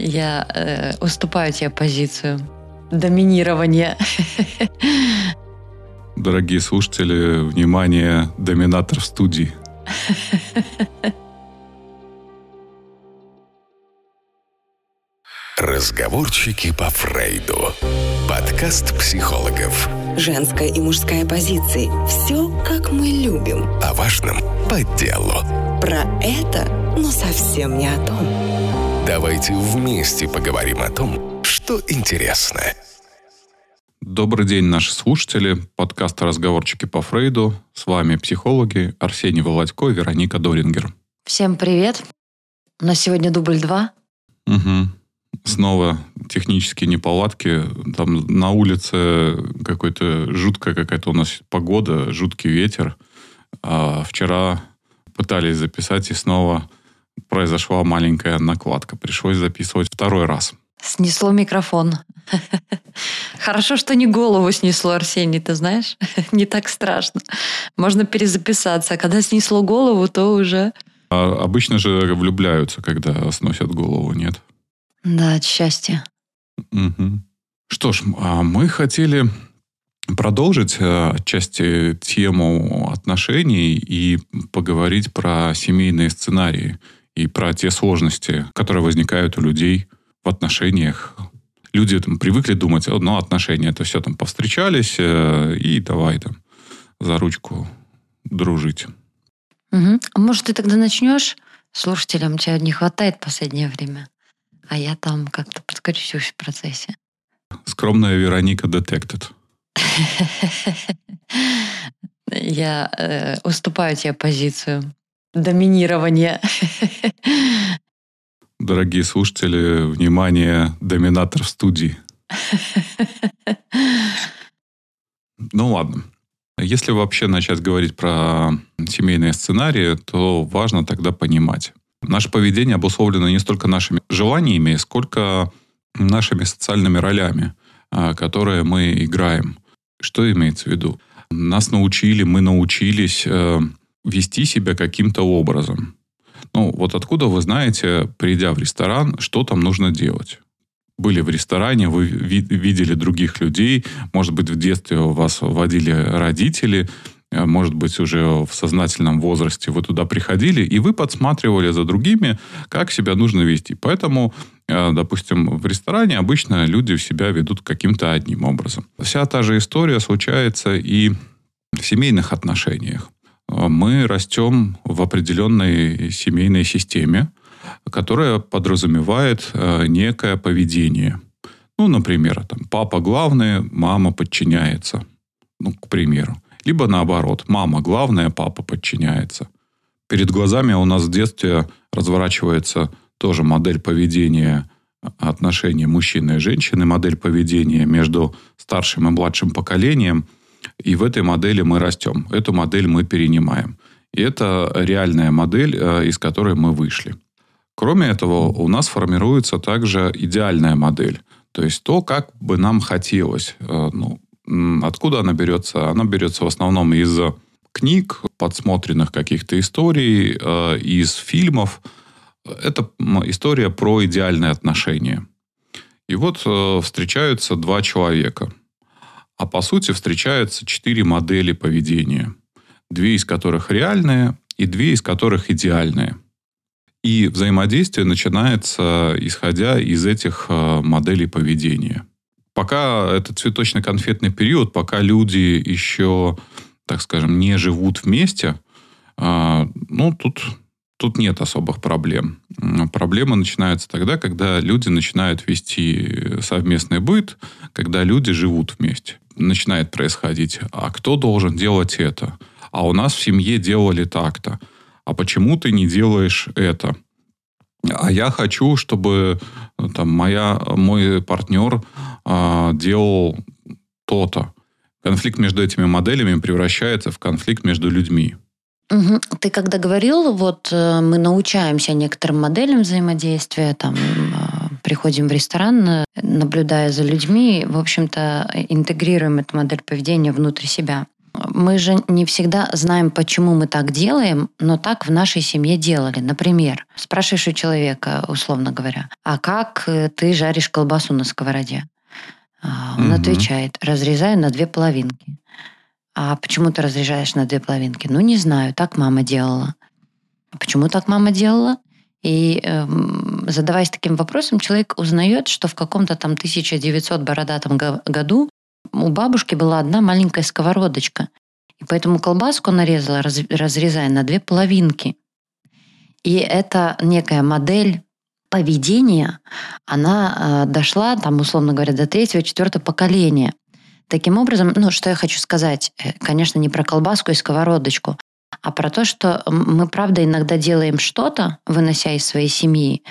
Я э, уступаю тебе позицию доминирования. Дорогие слушатели, внимание, доминатор в студии. Разговорчики по Фрейду. Подкаст психологов. Женская и мужская позиции. Все, как мы любим. О важном по делу. Про это, но совсем не о том. Давайте вместе поговорим о том, что интересно. Добрый день, наши слушатели. Подкаст «Разговорчики по Фрейду». С вами психологи Арсений Володько и Вероника Дорингер. Всем привет. У нас сегодня дубль два. Угу. Снова технические неполадки. Там на улице какой-то жуткая какая-то у нас погода, жуткий ветер. А вчера пытались записать, и снова произошла маленькая накладка. Пришлось записывать второй раз. Снесло микрофон. Хорошо, что не голову снесло, Арсений, ты знаешь? не так страшно. Можно перезаписаться. А когда снесло голову, то уже... А обычно же влюбляются, когда сносят голову, нет? Да, от счастья. Угу. Что ж, а мы хотели продолжить э, отчасти тему отношений и поговорить про семейные сценарии и про те сложности, которые возникают у людей в отношениях. Люди там привыкли думать, ну, отношения, это все там повстречались, э, и давай там за ручку дружить. Угу. А может, ты тогда начнешь? Слушателям тебя не хватает в последнее время. А я там как-то подкачусь в процессе. Скромная Вероника Detected. Я э, уступаю тебе позицию доминирования. Дорогие слушатели, внимание, доминатор в студии. Ну ладно. Если вообще начать говорить про семейные сценарии, то важно тогда понимать. Наше поведение обусловлено не столько нашими желаниями, сколько нашими социальными ролями, а, которые мы играем. Что имеется в виду? Нас научили, мы научились э, вести себя каким-то образом. Ну, вот откуда вы знаете, придя в ресторан, что там нужно делать? Были в ресторане, вы видели других людей, может быть, в детстве вас водили родители, э, может быть, уже в сознательном возрасте вы туда приходили, и вы подсматривали за другими, как себя нужно вести. Поэтому, э, допустим, в ресторане обычно люди себя ведут каким-то одним образом. Вся та же история случается и в семейных отношениях мы растем в определенной семейной системе, которая подразумевает э, некое поведение. Ну, например, там, папа главный, мама подчиняется. Ну, к примеру. Либо наоборот, мама главная, папа подчиняется. Перед глазами у нас в детстве разворачивается тоже модель поведения отношений мужчины и женщины, модель поведения между старшим и младшим поколением – и в этой модели мы растем. Эту модель мы перенимаем. И это реальная модель, э, из которой мы вышли. Кроме этого, у нас формируется также идеальная модель. То есть то, как бы нам хотелось. Э, ну, откуда она берется? Она берется в основном из книг, подсмотренных каких-то историй, э, из фильмов. Это история про идеальные отношения. И вот встречаются два человека – а по сути встречаются четыре модели поведения. Две из которых реальные и две из которых идеальные. И взаимодействие начинается, исходя из этих э, моделей поведения. Пока это цветочно-конфетный период, пока люди еще, так скажем, не живут вместе, э, ну, тут, тут нет особых проблем. Проблемы начинаются тогда, когда люди начинают вести совместный быт, когда люди живут вместе начинает происходить. А кто должен делать это? А у нас в семье делали так-то. А почему ты не делаешь это? А я хочу, чтобы там, моя, мой партнер а, делал то-то. Конфликт между этими моделями превращается в конфликт между людьми. Угу. Ты когда говорил, вот э, мы научаемся некоторым моделям взаимодействия, там э, приходим в ресторан, наблюдая за людьми, в общем-то, интегрируем эту модель поведения внутрь себя. мы же не всегда знаем, почему мы так делаем, но так в нашей семье делали. Например, спрашиваешь у человека, условно говоря, а как э, ты жаришь колбасу на сковороде? А, он угу. отвечает, разрезаю на две половинки. А почему ты разрезаешь на две половинки? Ну, не знаю, так мама делала. Почему так мама делала? И э, задаваясь таким вопросом, человек узнает, что в каком-то там 1900 бородатом году у бабушки была одна маленькая сковородочка. И поэтому колбаску нарезала, раз, разрезая на две половинки. И это некая модель поведения, она э, дошла, там, условно говоря, до третьего, четвертого поколения. Таким образом, ну, что я хочу сказать, э, конечно, не про колбаску и сковородочку, а про то, что мы, правда, иногда делаем что-то, вынося из своей семьи,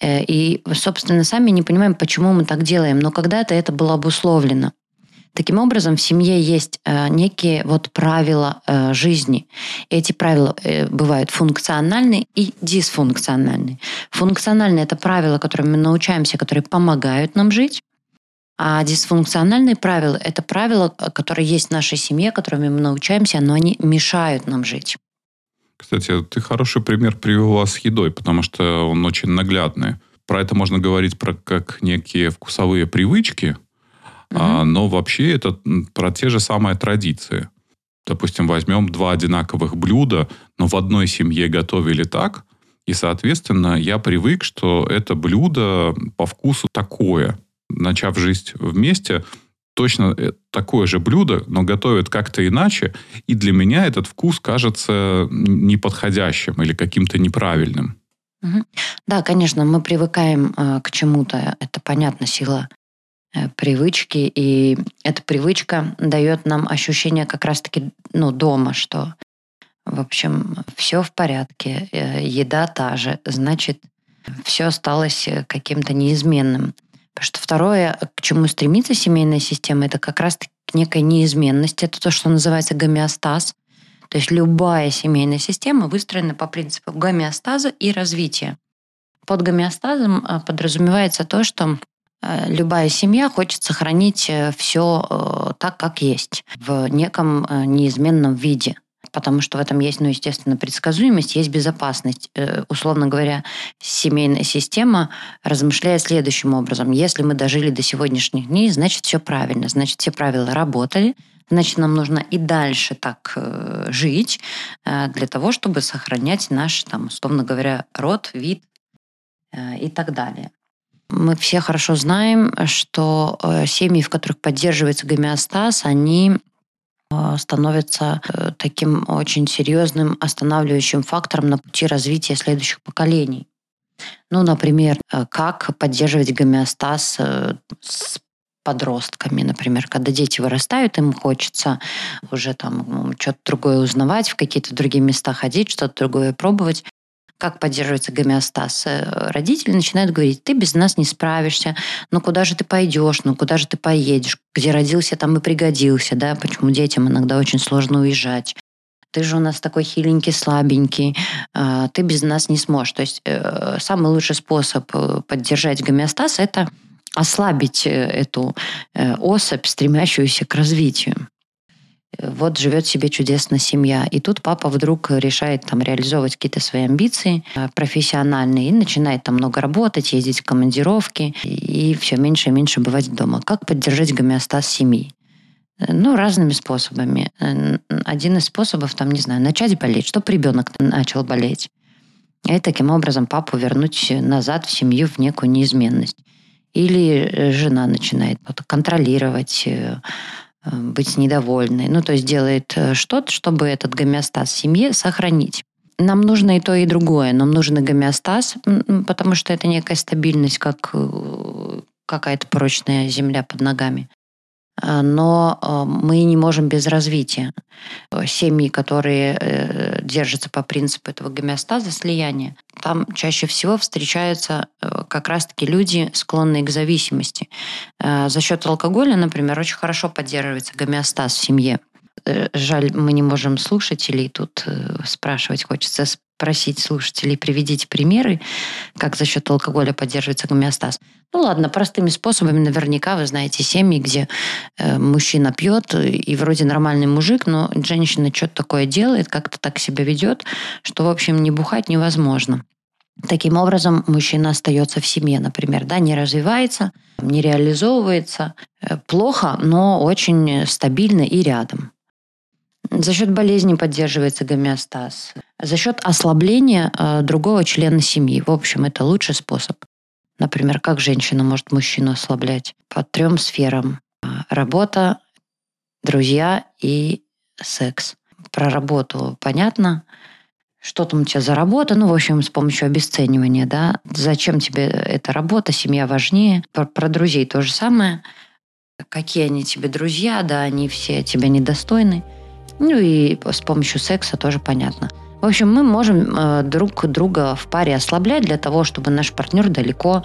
э, и, собственно, сами не понимаем, почему мы так делаем, но когда-то это было обусловлено. Таким образом, в семье есть э, некие вот правила э, жизни. Эти правила бывают функциональные и дисфункциональные. Функциональные – это правила, которыми мы научаемся, которые помогают нам жить. А дисфункциональные правила – это правила, которые есть в нашей семье, которыми мы научаемся, но они мешают нам жить. Кстати, ты хороший пример привела с едой, потому что он очень наглядный. Про это можно говорить про как некие вкусовые привычки, угу. а, но вообще это про те же самые традиции. Допустим, возьмем два одинаковых блюда, но в одной семье готовили так, и, соответственно, я привык, что это блюдо по вкусу такое – начав жить вместе, точно э, такое же блюдо, но готовят как-то иначе, и для меня этот вкус кажется неподходящим или каким-то неправильным. Да, конечно, мы привыкаем э, к чему-то, это понятно, сила э, привычки, и эта привычка дает нам ощущение как раз-таки ну, дома, что, в общем, все в порядке, еда та же, значит, все осталось каким-то неизменным. Потому что второе, к чему стремится семейная система, это как раз некая неизменность. Это то, что называется гомеостаз. То есть любая семейная система выстроена по принципу гомеостаза и развития. Под гомеостазом э, подразумевается то, что э, любая семья хочет сохранить э, все так, как есть, в неком неизменном виде потому что в этом есть, ну, естественно, предсказуемость, есть безопасность. Э, условно говоря, семейная система размышляет следующим образом. Если мы дожили до сегодняшних дней, значит, все правильно, значит, все правила работали, значит, нам нужно и дальше так э, жить э, для того, чтобы сохранять наш, там, условно говоря, род, вид и так далее. Мы все хорошо знаем, что семьи, в которых поддерживается гомеостаз, они становится э, таким очень серьезным останавливающим фактором на пути развития следующих поколений. Ну, например, э, как поддерживать гомеостаз э, с подростками, например, когда дети вырастают, им хочется уже там что-то другое узнавать, в какие-то другие места ходить, что-то другое пробовать как поддерживается гомеостаз. Э, родители начинают говорить, ты без нас не справишься, ну куда же ты пойдешь, ну куда же ты поедешь, где родился, там и пригодился, да, почему детям иногда очень сложно уезжать? Ты же у нас такой хиленький, слабенький, а, ты без нас не сможешь. То есть э, самый лучший способ э, поддержать гомеостаз – это ослабить эту особь, стремящуюся к развитию вот живет себе чудесно семья. И тут папа вдруг решает там реализовывать какие-то свои амбиции э, профессиональные и начинает там много работать, ездить в командировки и все меньше и меньше бывать дома. Как поддержать гомеостаз семьи? Э, ну, разными способами. Э, один из способов, там, не знаю, начать болеть, чтобы ребенок начал болеть. И таким образом папу вернуть назад в семью в некую неизменность. Или жена начинает контролировать, быть недовольной. Ну, то есть делает э, что-то, чтобы этот гомеостаз в семье сохранить. Нам нужно и то, и другое. Нам нужен и гомеостаз, потому что это некая стабильность, как э, какая-то прочная земля под ногами. А, но а, мы не можем без развития. Семьи, которые э, держатся по принципу этого гомеостаза, слияния, там чаще всего встречаются э, как раз-таки люди, склонные к зависимости. За счет алкоголя, например, очень хорошо поддерживается гомеостаз в семье. Э, жаль, мы не можем слушателей тут спрашивать. Хочется просить слушателей, приведите примеры, как за счет алкоголя поддерживается гомеостаз. Ну ладно, простыми способами наверняка вы знаете семьи, где э, мужчина пьет, и вроде нормальный мужик, но женщина что-то такое делает, как-то так себя ведет, что, в общем, не бухать невозможно. Таким образом, мужчина остается в семье, например, да, не развивается, не реализовывается. Э, плохо, но очень стабильно и рядом. За счет болезни поддерживается гомеостаз. За счет ослабления э, другого члена семьи. В общем, это лучший способ. Например, как женщина может мужчину ослаблять? По трем сферам. Работа, друзья и секс. Про работу понятно что там у тебя за работа, ну, в общем, с помощью обесценивания, да, зачем тебе эта работа, семья важнее. Про, про друзей то же самое. Какие они тебе друзья, да, они все тебя недостойны. Ну и с помощью секса тоже понятно. В общем, мы можем э, друг друга в паре ослаблять для того, чтобы наш партнер далеко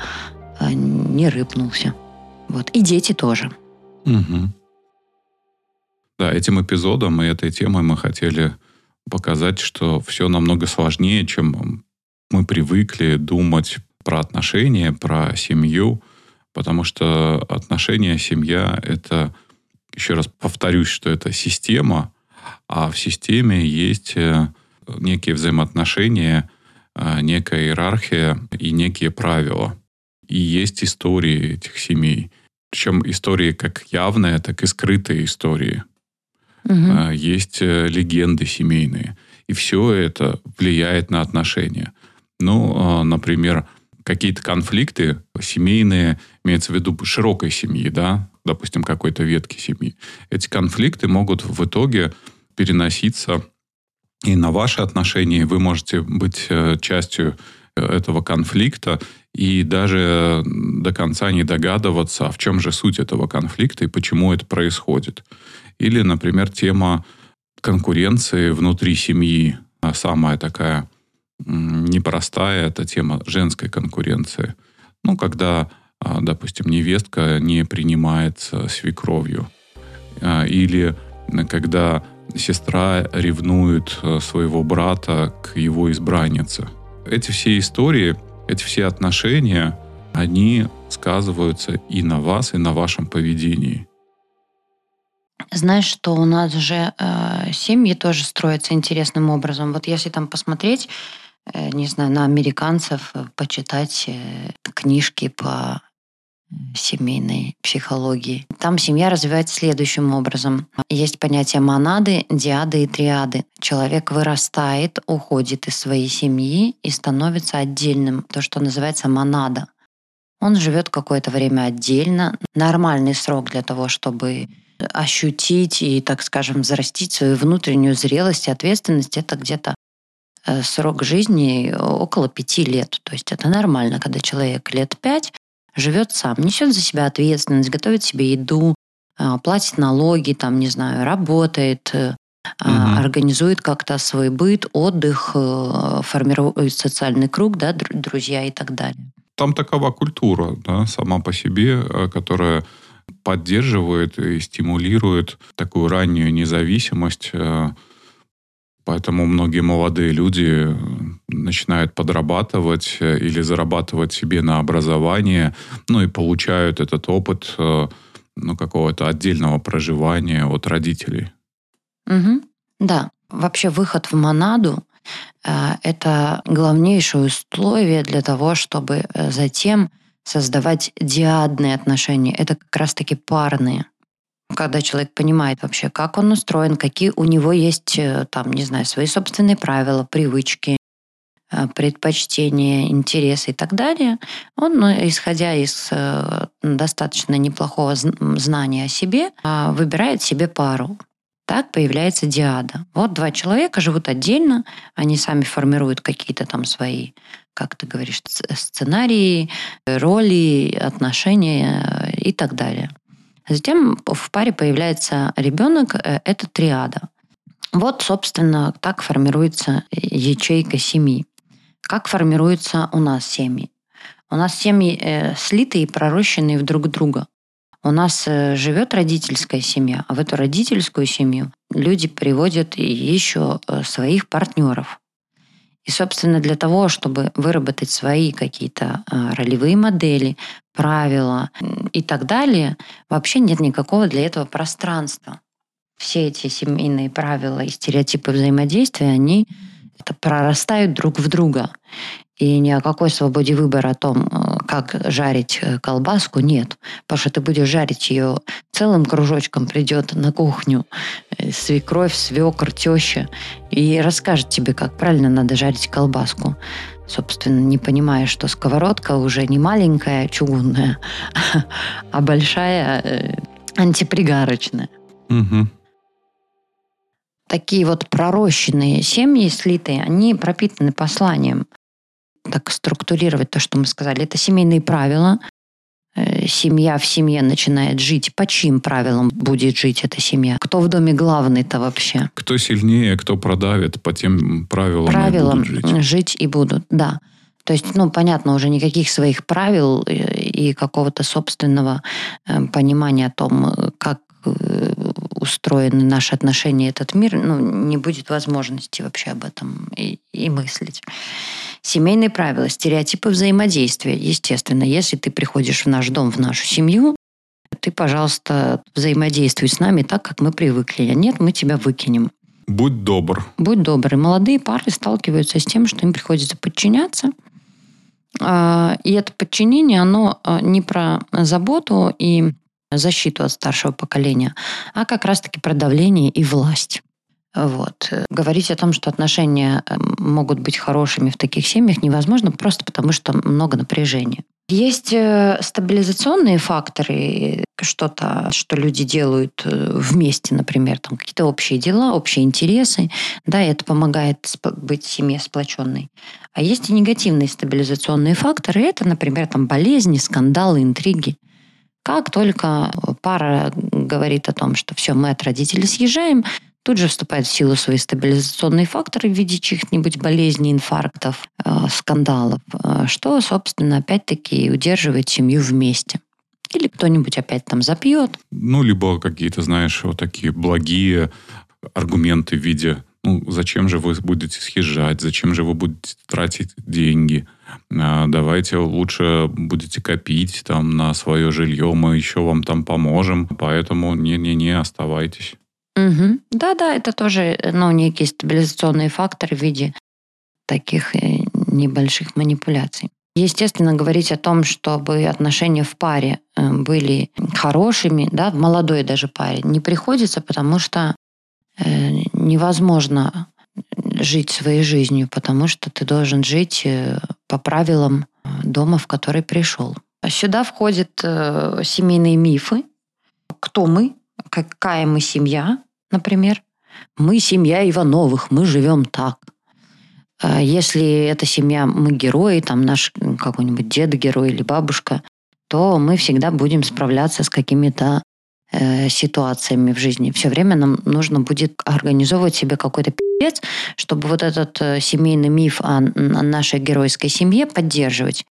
э, не рыпнулся. Вот. И дети тоже. Угу. Да, этим эпизодом и этой темой мы хотели показать, что все намного сложнее, чем мы привыкли думать про отношения, про семью, потому что отношения, семья — это, еще раз повторюсь, что это система, а в системе есть э, некие взаимоотношения, э, некая иерархия и некие правила. И есть истории этих семей. Причем истории как явные, так и скрытые истории. Угу. Есть э, легенды семейные. И все это влияет на отношения. Ну, а, например, какие-то конфликты семейные, имеется в виду широкой семьи, да, допустим, какой-то ветки семьи. Эти конфликты могут в итоге переноситься и на ваши отношения. Вы можете быть э, частью э, этого конфликта и даже до конца не догадываться, а в чем же суть этого конфликта и почему это происходит. Или, например, тема конкуренции внутри семьи. Самая такая непростая это тема женской конкуренции. Ну, когда, допустим, невестка не принимается свекровью. А, или когда сестра ревнует своего брата к его избраннице. Эти все истории, эти все отношения, они сказываются и на вас, и на вашем поведении. Знаешь, что у нас же э, семьи тоже строятся интересным образом. Вот если там посмотреть, э, не знаю, на американцев, э, почитать э, книжки по семейной психологии. Там семья развивается следующим образом. Есть понятие монады, диады и триады. Человек вырастает, уходит из своей семьи и становится отдельным, то, что называется монада. Он живет какое-то время отдельно. Нормальный срок для того, чтобы ощутить и, так скажем, зарастить свою внутреннюю зрелость и ответственность, это где-то э, срок жизни около пяти лет. То есть это нормально, когда человек лет пять живет сам, несет за себя ответственность, готовит себе еду, а, платит налоги, там, не знаю, работает, угу. организует как-то свой быт, отдых, э, формирует социальный круг, да, друзья и так далее. Там такова культура, да, сама по себе, которая поддерживает и стимулирует такую раннюю независимость. Э, поэтому многие молодые люди начинают подрабатывать э, или зарабатывать себе на образование, ну и получают этот опыт э, ну, какого-то отдельного проживания от родителей. Угу. Да. Вообще выход в монаду это главнейшее условие для того, чтобы затем создавать диадные отношения. Это как раз-таки парные. Когда человек понимает вообще, как он устроен, какие у него есть, э, там, не знаю, свои собственные правила, привычки, э, предпочтения, интересы и так далее, он, ну, исходя из э, достаточно неплохого знания о себе, а, выбирает себе пару. Так появляется диада. Вот два человека живут отдельно, они сами формируют какие-то там свои как ты говоришь, сценарии, роли, отношения э, и так далее. Затем в паре появляется ребенок, э, это триада. Вот, собственно, так формируется ячейка семьи. Как формируются у нас семьи? У нас семьи э, слитые и пророщенные в друг друга. У нас э, живет родительская семья, а в эту родительскую семью люди приводят еще э, своих партнеров. И, собственно, для того, чтобы выработать свои какие-то а, ролевые модели, правила и так далее, вообще нет никакого для этого пространства. Все эти семейные правила и стереотипы взаимодействия, они прорастают друг в друга. И ни о какой свободе выбора о том, э, как жарить э, колбаску, нет. Потому что ты будешь жарить ее целым кружочком, придет на кухню э, свекровь, свекр, теща и расскажет тебе, как правильно надо жарить колбаску. Собственно, не понимая, что сковородка уже не маленькая, чугунная, а большая, антипригарочная. Угу такие вот пророщенные семьи слитые, они пропитаны посланием. Так структурировать то, что мы сказали. Это семейные правила. Э, семья в семье начинает жить. По чьим правилам будет жить эта семья? Кто в доме главный-то вообще? Кто сильнее, кто продавит, по тем правилам, правилам и будут жить. жить и будут, да. То есть, ну, понятно, уже никаких своих правил и какого-то собственного э, понимания о том, как э, устроены наши отношения, этот мир, ну, не будет возможности вообще об этом и, и мыслить. Семейные правила, стереотипы взаимодействия. Естественно, если ты приходишь в наш дом, в нашу семью, ты, пожалуйста, взаимодействуй с нами так, как мы привыкли. А нет, мы тебя выкинем. Будь добр. Будь добр. И молодые пары сталкиваются с тем, что им приходится подчиняться. А, и это подчинение, оно а, не про заботу и защиту от старшего поколения, а как раз-таки про давление и власть. Вот. Говорить о том, что отношения эм, могут быть хорошими в таких семьях невозможно просто потому, что много напряжения. Есть э, стабилизационные факторы, что-то, что люди делают э, вместе, например, там какие-то общие дела, общие интересы, да, и это помогает быть семье сплоченной. А есть и негативные стабилизационные факторы, это, например, там болезни, скандалы, интриги. Как только пара говорит о том, что все, мы от родителей съезжаем, тут же вступают в силу свои стабилизационные факторы в виде чьих-нибудь болезней, инфарктов, э, скандалов, э, что, собственно, опять-таки удерживает семью вместе. Или кто-нибудь опять там запьет. Ну, либо какие-то, знаешь, вот такие благие аргументы в виде ну, зачем же вы будете съезжать, зачем же вы будете тратить деньги, давайте лучше будете копить там на свое жилье, мы еще вам там поможем, поэтому не-не-не, оставайтесь. Угу. Да-да, это тоже ну, некие стабилизационные факторы в виде таких э, небольших манипуляций. Естественно, говорить о том, чтобы отношения в паре э, были хорошими, да, в молодой даже паре, не приходится, потому что Э, невозможно жить своей жизнью, потому что ты должен жить э, по правилам э, дома, в который пришел. Сюда входят семейные мифы. Кто мы? Какая мы семья, например? Мы семья Ивановых, мы живем так. Если эта семья, мы герои, там наш какой-нибудь дед герой или бабушка, то мы всегда будем справляться с какими-то Э, ситуациями в жизни. Все время нам нужно будет организовывать себе какой-то пи***ц, чтобы вот этот э, семейный миф о, о нашей геройской семье поддерживать.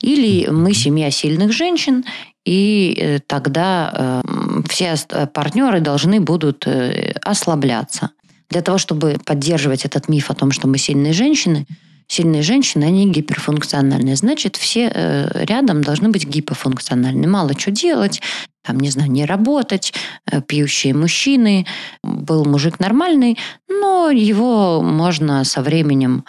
Или мы семья сильных женщин, и э, тогда э, все партнеры должны будут э, ослабляться. Для того, чтобы поддерживать этот миф о том, что мы сильные женщины, сильные женщины, они гиперфункциональные. Значит, все э, рядом должны быть гипофункциональны. Мало что делать, там, не знаю, не работать, э, пьющие мужчины. Был мужик нормальный, но его можно со временем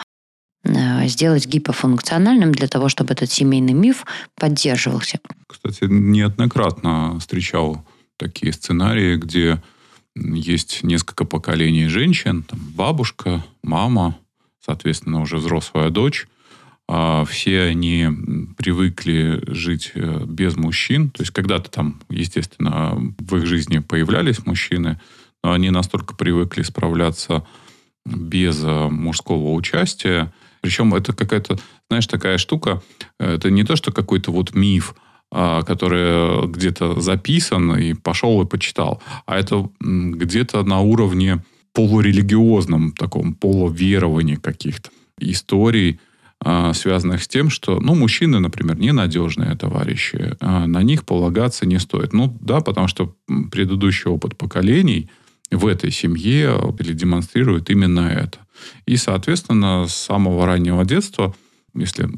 э, сделать гипофункциональным для того, чтобы этот семейный миф поддерживался. Кстати, неоднократно встречал такие сценарии, где есть несколько поколений женщин, там бабушка, мама, соответственно, уже взрослая дочь, а, все они привыкли жить э, без мужчин. То есть когда-то там, естественно, в их жизни появлялись мужчины, но они настолько привыкли справляться без э, мужского участия. Причем это какая-то, знаешь, такая штука, это не то, что какой-то вот миф, а, который где-то записан и пошел и почитал, а это где-то на уровне полурелигиозном таком, полуверовании каких-то историй, а, связанных с тем, что, ну, мужчины, например, ненадежные товарищи, а на них полагаться не стоит. Ну, да, потому что предыдущий опыт поколений в этой семье демонстрирует именно это. И, соответственно, с самого раннего детства, если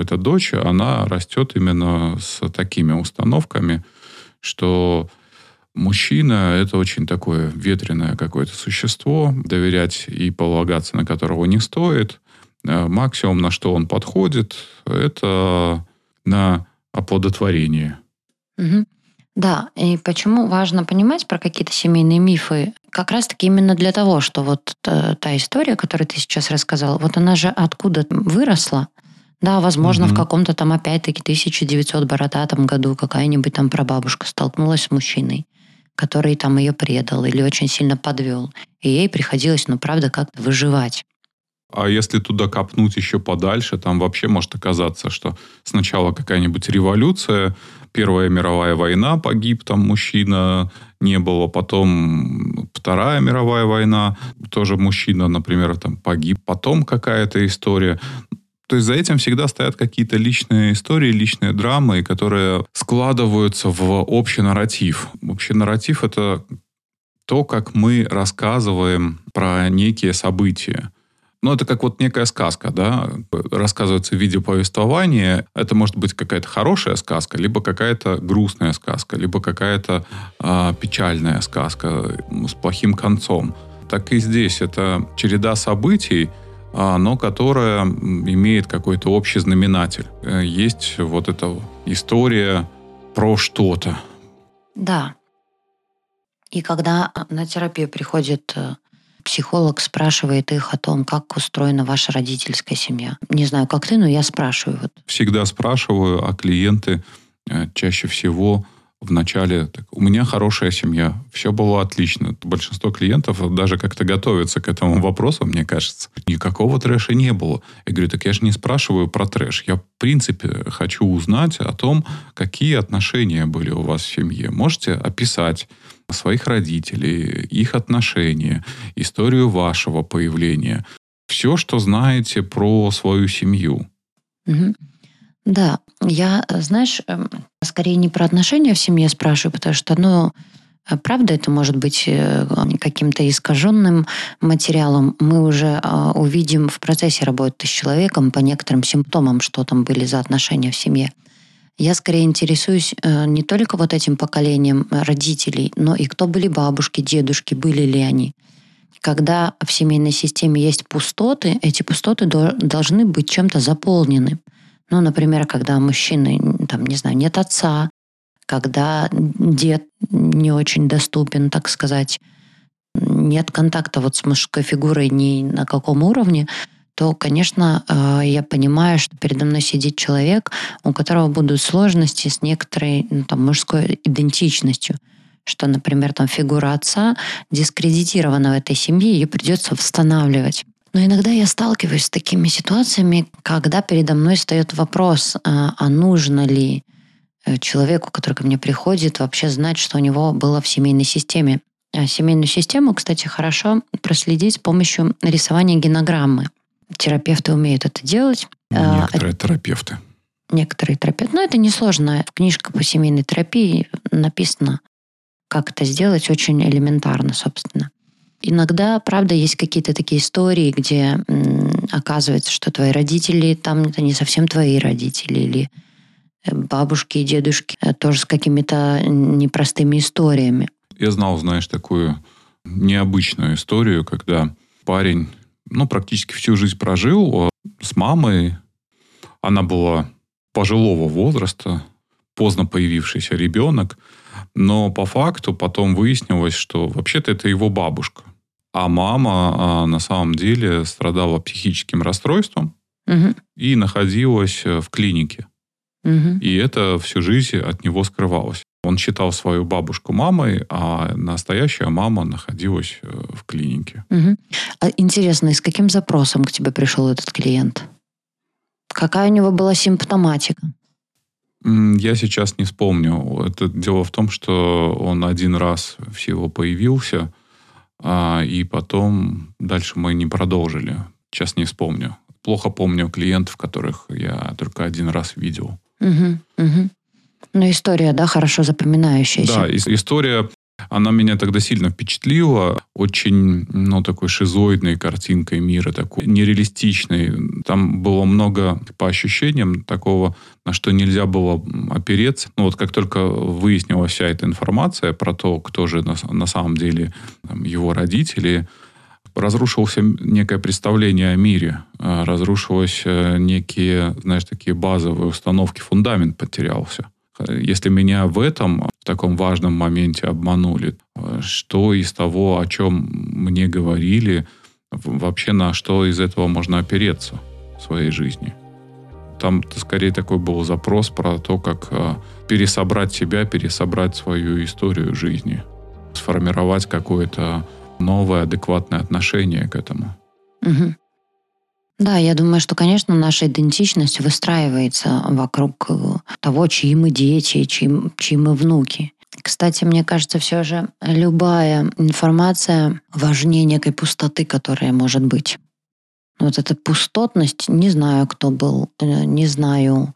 это дочь, она растет именно с такими установками, что мужчина – это очень такое ветреное какое-то существо, доверять и полагаться на которого не стоит. Э, максимум, на что он подходит, это на оплодотворение. Угу. Да, и почему важно понимать про какие-то семейные мифы? Как раз-таки именно для того, что вот та, та история, которую ты сейчас рассказал, вот она же откуда выросла, да, возможно, mm в каком-то там, опять-таки, 1900 бородатом году какая-нибудь там прабабушка столкнулась с мужчиной, который там ее предал или очень сильно подвел. И ей приходилось, ну, правда, как-то выживать. А если туда копнуть еще подальше, там вообще может оказаться, что сначала какая-нибудь революция, Первая мировая война, погиб там мужчина, не было. Потом Вторая мировая война, тоже мужчина, например, там погиб. Потом какая-то история. То есть за этим всегда стоят какие-то личные истории, личные драмы, которые складываются в общий нарратив. Общий нарратив — это то, как мы рассказываем про некие события. Ну, это как вот некая сказка, да, рассказывается в виде повествования. Это может быть какая-то хорошая сказка, либо какая-то грустная сказка, либо какая-то э, печальная сказка с плохим концом. Так и здесь это череда событий, но которая имеет какой-то общий знаменатель. Э, есть вот эта история про что-то. Да. И когда на терапию приходит э, психолог спрашивает их о том, как устроена ваша родительская семья. Не знаю, как ты, но я спрашиваю. Вот. Всегда спрашиваю, а клиенты э, чаще всего в начале, так, у меня хорошая семья, все было отлично. Большинство клиентов даже как-то готовятся к этому вопросу, мне кажется. Никакого трэша не было. Я говорю, так я же не спрашиваю про трэш. Я, в принципе, хочу узнать о том, какие отношения были у вас в семье. Можете описать своих родителей, их отношения, историю вашего появления. Все, что знаете про свою семью. Угу. Да, я, знаешь, эм, скорее не про отношения в семье спрашиваю, потому что, ну, Правда, это может быть э, каким-то искаженным материалом. Мы уже а, увидим в процессе работы с человеком по некоторым симптомам, что там были за отношения в семье. Я скорее интересуюсь э, не только вот этим поколением родителей, но и кто были бабушки, дедушки, были ли они. Когда в семейной системе есть пустоты, эти пустоты должны быть чем-то заполнены. Ну, например, когда мужчины, там, не знаю, нет отца, когда дед не очень доступен, так сказать, нет контакта вот с мужской фигурой ни на каком уровне, то, конечно, э, я понимаю, что передо мной сидит человек, у которого будут сложности с некоторой ну, там, мужской идентичностью что, например, там фигура отца дискредитирована в этой семье, ее придется восстанавливать. Но иногда я сталкиваюсь с такими ситуациями, когда передо мной встает вопрос, а, а нужно ли э, человеку, который ко мне приходит, вообще знать, что у него было в семейной системе. А семейную систему, кстати, хорошо проследить с помощью рисования генограммы. Терапевты умеют это делать. А, некоторые а, терапевты. Некоторые терапевты. Но это несложно. В книжке по семейной терапии написано, как это сделать очень элементарно, собственно. Иногда, правда, есть какие-то такие истории, где оказывается, что твои родители там это не совсем твои родители, или э, бабушки и дедушки э, тоже с какими-то непростыми историями. Я знал, знаешь, такую необычную историю, когда парень ну, практически всю жизнь прожил с мамой. Она была пожилого возраста, поздно появившийся ребенок, но по факту потом выяснилось, что вообще-то это его бабушка. А мама а, на самом деле страдала психическим расстройством угу. и находилась э, в клинике. Угу. И это всю жизнь от него скрывалось. Он считал свою бабушку мамой, а настоящая мама находилась э, в клинике. Угу. А интересно, и с каким запросом к тебе пришел этот клиент? Какая у него была симптоматика? Я сейчас не вспомню. Это дело в том, что он один раз всего появился, а, и потом дальше мы не продолжили. Сейчас не вспомню. Плохо помню клиентов, которых я только один раз видел. Угу, угу. Ну, история, да, хорошо запоминающаяся. Да, история Она меня тогда сильно впечатлила. Очень, ну, такой шизоидной картинкой мира, такой нереалистичной. Там было много, по ощущениям, такого, на что нельзя было опереться. Ну, вот как только выяснилась вся эта информация про то, кто же на, на самом деле там, его родители, разрушился некое представление о мире, а, разрушилось э, некие, знаешь, такие базовые установки, фундамент потерялся. Если меня в этом, в таком важном моменте обманули, э, что из того, о чем мне говорили, вообще на что из этого можно опереться в своей жизни? Там скорее такой был запрос про то, как э, пересобрать себя, пересобрать свою историю жизни, сформировать какое-то новое адекватное отношение к этому. Угу. Да, я думаю, что, конечно, наша идентичность выстраивается вокруг э, того, чьи мы дети, чьи, чьи мы внуки. Кстати, мне кажется, все же любая информация важнее некой пустоты, которая может быть. Вот эта пустотность, не знаю, кто был, э, не знаю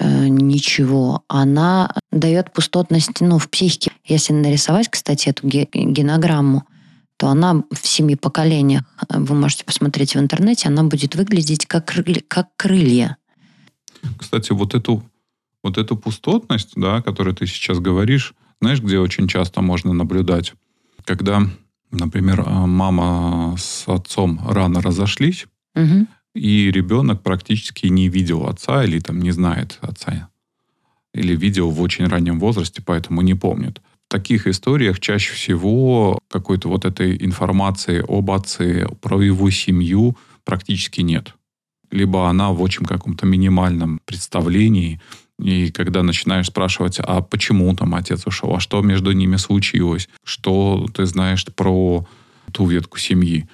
э, ничего, она дает пустотность ну, в психике. Если нарисовать, кстати, эту генограмму, то она в семи поколениях, э, вы можете посмотреть в интернете, она будет выглядеть как, крылья, как крылья. Кстати, вот эту, вот эту пустотность, да, о которой ты сейчас говоришь, знаешь, где очень часто можно наблюдать? Когда, например, э, мама с отцом рано разошлись, угу. и ребенок практически не видел отца или там не знает отца. Или видел в очень раннем возрасте, поэтому не помнит таких историях чаще всего какой-то вот этой информации об отце, про его семью практически нет. Либо она в очень каком-то минимальном представлении, и когда начинаешь спрашивать, а почему там отец ушел, а что между ними случилось, что ты знаешь про ту ветку семьи,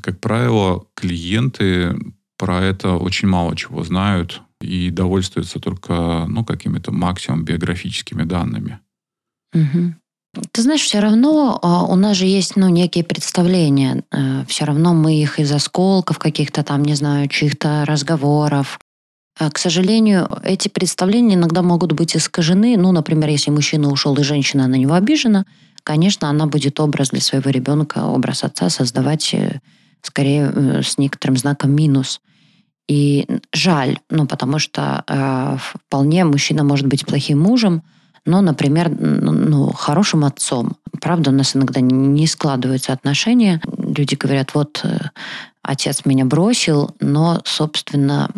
как правило, клиенты про это очень мало чего знают и довольствуются только ну, какими-то максимум биографическими данными. Ты знаешь, все равно а, у нас же есть ну, некие представления. Э, все равно мы их из осколков каких-то там, не знаю, чьих-то разговоров. Э, к сожалению, эти представления иногда могут быть искажены. Ну, например, если мужчина ушел и женщина на него обижена, конечно, она будет образ для своего ребенка, образ отца создавать э, скорее с некоторым знаком минус. И жаль, ну, потому что э, вполне мужчина может быть плохим мужем, но, например, ну, хорошим отцом. Правда, у нас иногда не складываются отношения. Люди говорят, вот э, отец меня бросил, но, собственно,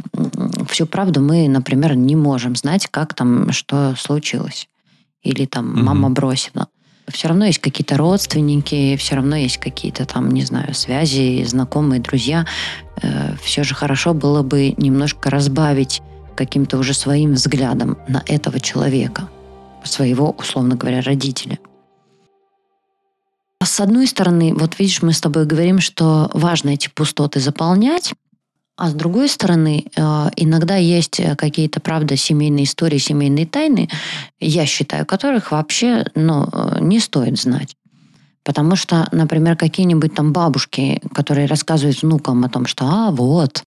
всю правду мы, например, не можем знать, как там, что случилось. Или там угу. мама бросила. Все равно есть какие-то родственники, все равно есть какие-то там, не знаю, связи, знакомые, друзья. Э, все же хорошо было бы немножко разбавить каким-то уже своим взглядом на этого человека своего, условно говоря, родителя. С одной стороны, вот видишь, мы с тобой говорим, что важно эти пустоты заполнять, а с другой стороны, э, иногда есть какие-то, правда, семейные истории, семейные тайны, я считаю, которых вообще ну, э, не стоит знать. Потому что, например, какие-нибудь там бабушки, которые рассказывают внукам о том, что, а, вот, Э,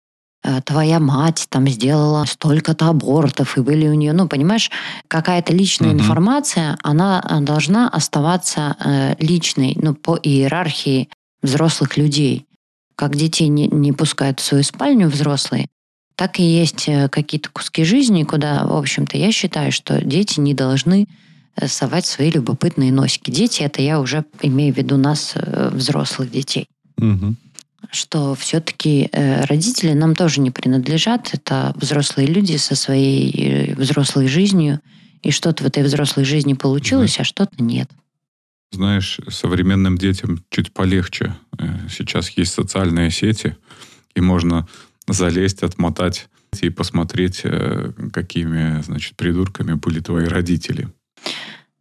твоя мать там сделала столько-то абортов, и были у нее, ну, понимаешь, какая-то личная угу. информация, она э, должна оставаться э, личной, ну, по иерархии взрослых людей. Как детей не, не пускают в свою спальню взрослые, так и есть какие-то куски жизни, куда, в общем-то, я считаю, что дети не должны совать свои любопытные носики. Дети, это я уже имею в виду нас, взрослых детей. Угу что все-таки э, родители нам тоже не принадлежат. Это взрослые люди со своей э, взрослой жизнью. И что-то в этой взрослой жизни получилось, да. а что-то нет. Знаешь, современным детям чуть полегче. Э, сейчас есть социальные сети, и можно залезть, отмотать и посмотреть, какими, значит, придурками были твои родители.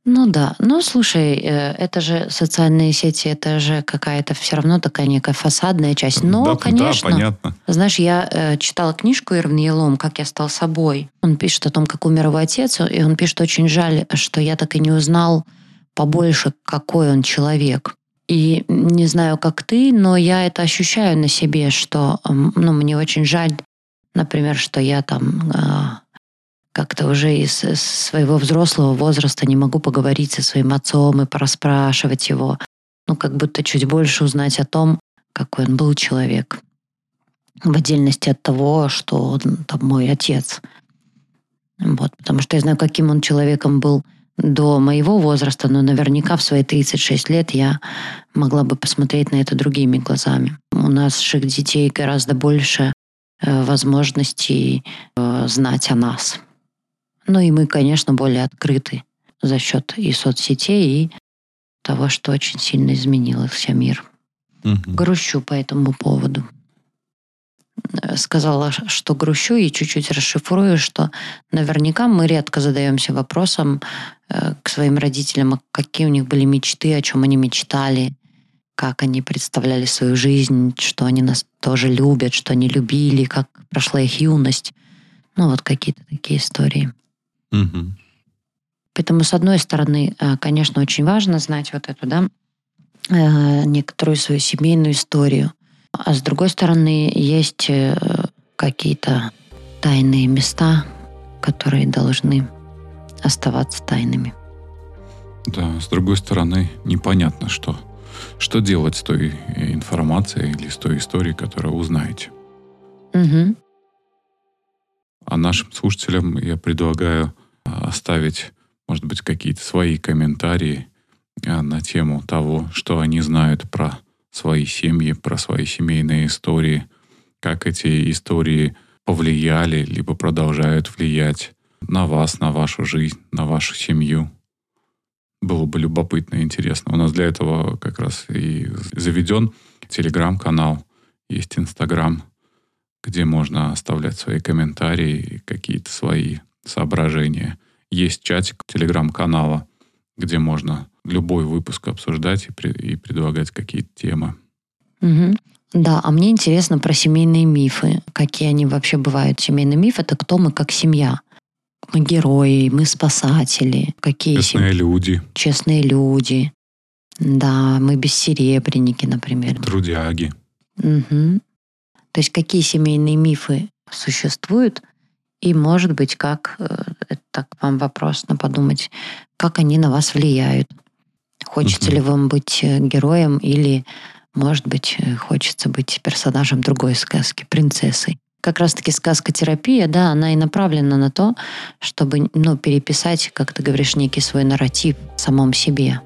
Ну да, ну слушай, э, это же социальные сети, это же какая-то все равно такая некая фасадная часть. Но, да, конечно, да, понятно. знаешь, я э, читала книжку Ирвин Елом «Как я стал собой». Он пишет о том, как умер его отец, и он пишет очень жаль, что я так и не узнал побольше, какой он человек. И не знаю, как ты, но я это ощущаю на себе, что ну, мне очень жаль, например, что я там э, как-то уже из своего взрослого возраста не могу поговорить со своим отцом и пораспрашивать его. Ну, как будто чуть больше узнать о том, какой он был человек. В отдельности от того, что он там мой отец. Вот, потому что я знаю, каким он человеком был до моего возраста, но наверняка в свои 36 лет я могла бы посмотреть на это другими глазами. У наших детей гораздо больше э, возможностей э, знать о нас. Ну и мы, конечно, более открыты за счет и соцсетей, и того, что очень сильно изменился мир. Угу. Грущу по этому поводу. Э, сказала, что грущу, и чуть-чуть расшифрую, что наверняка мы редко задаемся вопросом э, к своим родителям, а какие у них были мечты, о чем они мечтали, как они представляли свою жизнь, что они нас тоже любят, что они любили, как прошла их юность. Ну, вот какие-то такие истории. Угу. Поэтому, с одной стороны, э, конечно, очень важно знать вот эту, да, некоторую свою семейную историю – а с другой стороны, есть э, какие-то тайные места, которые должны оставаться тайными. Да, с другой стороны, непонятно, что, что делать с той информацией или с той историей, которую узнаете. Угу. А нашим слушателям я предлагаю а, оставить, может быть, какие-то свои комментарии а, на тему того, что они знают про свои семьи, про свои семейные истории, как эти истории повлияли, либо продолжают влиять на вас, на вашу жизнь, на вашу семью. Было бы любопытно и интересно. У нас для этого как раз и заведен телеграм-канал, есть инстаграм, где можно оставлять свои комментарии, какие-то свои соображения. Есть чатик телеграм-канала, где можно любой выпуск обсуждать и, при, и предлагать какие-то темы. Угу. Да, а мне интересно про семейные мифы. Какие они вообще бывают? Семейный миф — это кто мы как семья. Мы герои, мы спасатели. Какие Честные сем... люди. Честные люди. Да, мы бессеребренники, например. Трудяги. Угу. То есть какие семейные мифы существуют, и, может быть, как, э, это так вам вопрос на подумать, как они на вас влияют. Хочется угу. ли вам быть э, героем или, может быть, э, хочется быть персонажем другой сказки, принцессой. Как раз-таки сказка-терапия, да, она и направлена на то, чтобы ну, переписать, как ты говоришь, некий свой нарратив в самом себе.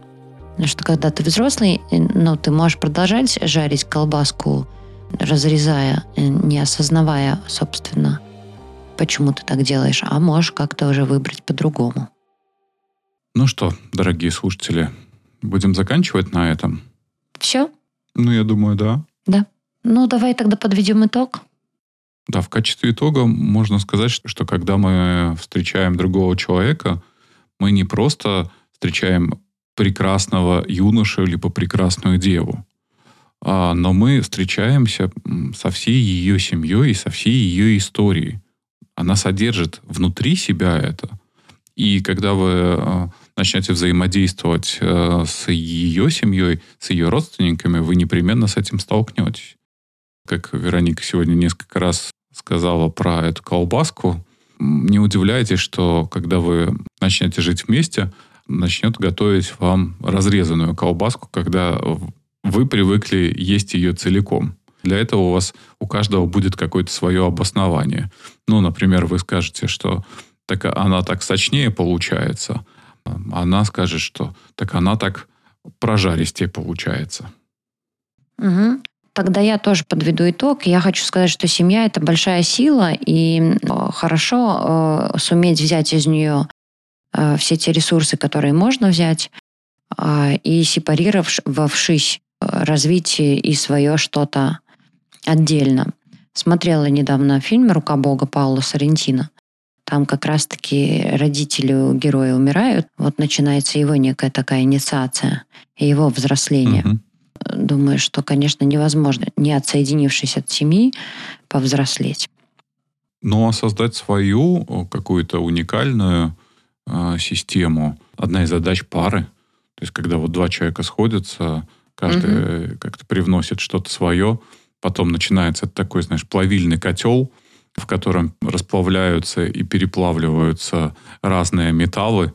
Потому что когда ты взрослый, ну, ты можешь продолжать жарить колбаску, разрезая, не осознавая, собственно, почему ты так делаешь, а можешь как-то уже выбрать по-другому. Ну что, дорогие слушатели, Будем заканчивать на этом? Все? Ну, я думаю, да. Да. Ну, давай тогда подведем итог. Да, в качестве итога можно сказать, что когда мы встречаем другого человека, мы не просто встречаем прекрасного юношу либо прекрасную деву, но мы встречаемся со всей ее семьей и со всей ее историей. Она содержит внутри себя это. И когда вы а, начнете взаимодействовать э, с ее семьей, с ее родственниками, вы непременно с этим столкнетесь. Как Вероника сегодня несколько раз сказала про эту колбаску, не удивляйтесь, что когда вы начнете жить вместе, начнет готовить вам разрезанную колбаску, когда вы привыкли есть ее целиком. Для этого у вас у каждого будет какое-то свое обоснование. Ну, например, вы скажете, что так она так сочнее получается, она скажет, что так она так прожаристее получается. Угу. Тогда я тоже подведу итог. Я хочу сказать, что семья это большая сила, и хорошо э, суметь взять из нее э, все те ресурсы, которые можно взять, э, и сепарировавшись, развить и свое что-то отдельно. Смотрела недавно фильм «Рука Бога» Паула Соррентино. Там как раз-таки родители у героя умирают. Вот начинается его некая такая инициация и его взросление. Угу. Думаю, что, конечно, невозможно, не отсоединившись от семьи, повзрослеть. Ну, а создать свою какую-то уникальную э, систему, одна из задач пары, то есть когда вот два человека сходятся, каждый угу. как-то привносит что-то свое, потом начинается такой, знаешь, плавильный котел, в котором расплавляются и переплавливаются разные металлы,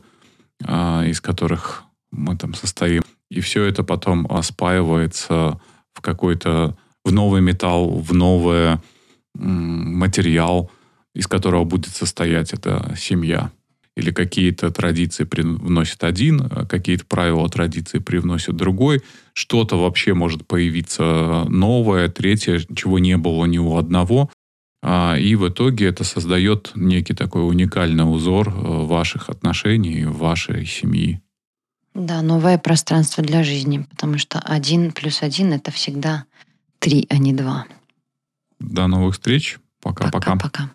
а, из которых мы там состоим. И все это потом спаивается в какой-то в новый металл, в новый материал, из которого будет состоять эта семья. Или какие-то традиции привносит один, а какие-то правила традиции привносит другой. Что-то вообще может появиться новое, третье, чего не было ни у одного. А, и в итоге это создает некий такой уникальный узор э, ваших отношений, вашей семьи. Да, новое пространство для жизни, потому что один плюс один это всегда три, а не два. До новых встреч. Пока-пока. Пока.